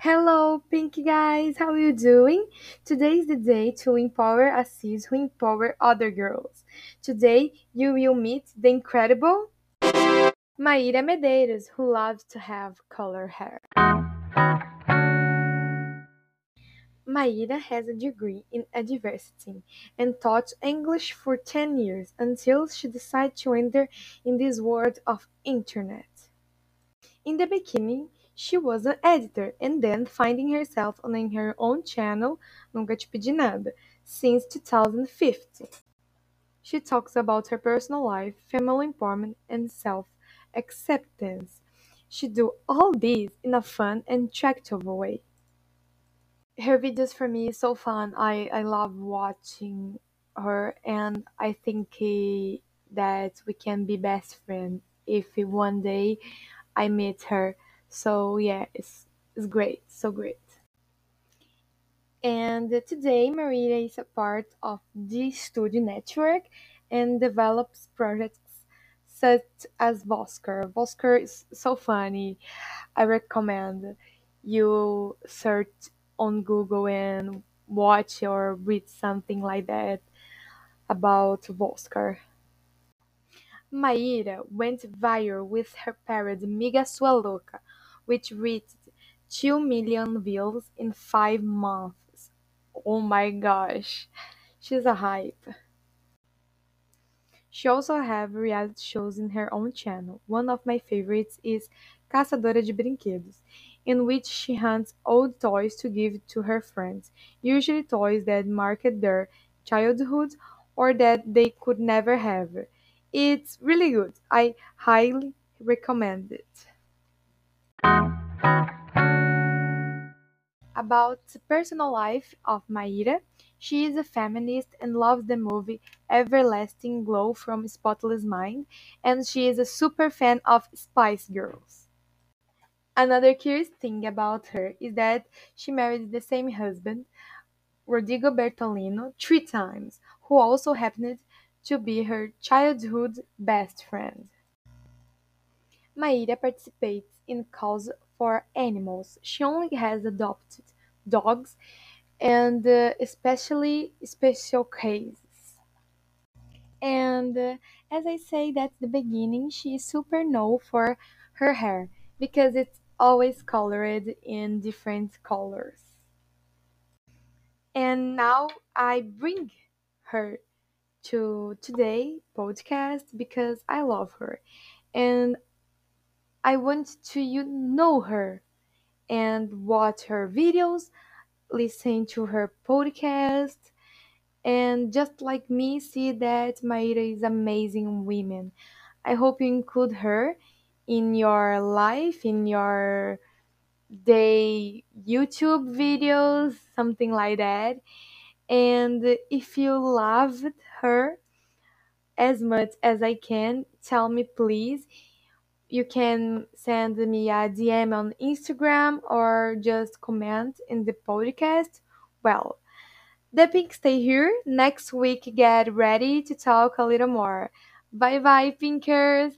Pink guys, how are you doing? Today is the day to empower a sis who empower other girls. Today you will meet the incredible Maíra Medeiros, who loves to have color hair. Maíra has a degree in adversity and taught English for 10 years until she decided to enter in this world of internet. In the beginning, she was an editor and then finding herself on her own channel, Nunca Te Pedi Nada, since 2015. She talks about her personal life, family empowerment, and self-acceptance. She do all this in a fun and attractive way. Her videos for me is so fun. I, I love watching her and I think eh, that we can be best friends if one day I meet her. So yeah, it's it's great, so great. And today Maria is a part of the Studio Network and develops projects such as Vosker. Vosker is so funny. I recommend you search on Google and watch or read something like that about Vosker. Maíra went viral with her parody Miga Sua Louca, which reached 2 million views in 5 months. Oh my gosh, she's a hype. She also have reality shows in her own channel. One of my favorites is Caçadora de Brinquedos, in which she hunts old toys to give to her friends, usually toys that marked their childhood or that they could never have. It's really good. I highly recommend it. About the personal life of Maíra, she is a feminist and loves the movie Everlasting Glow from Spotless Mind, and she is a super fan of Spice Girls. Another curious thing about her is that she married the same husband, Rodrigo Bertolino, three times, who also happened to be her childhood best friend. Maíra participates in cause for animals. She only has adopted dogs and uh, especially special cases. And uh, as I say at the beginning, she is super known for her hair because it's always colored in different colors. And now I bring her to today podcast because I love her and I want to you know her and watch her videos, listen to her podcast, and just like me, see that Maíra is amazing woman. I hope you include her in your life, in your day YouTube videos, something like that. And if you loved her as much as I can, tell me please. You can send me a DM on Instagram or just comment in the podcast. Well, the pink stay here. Next week, get ready to talk a little more. Bye bye, pinkers!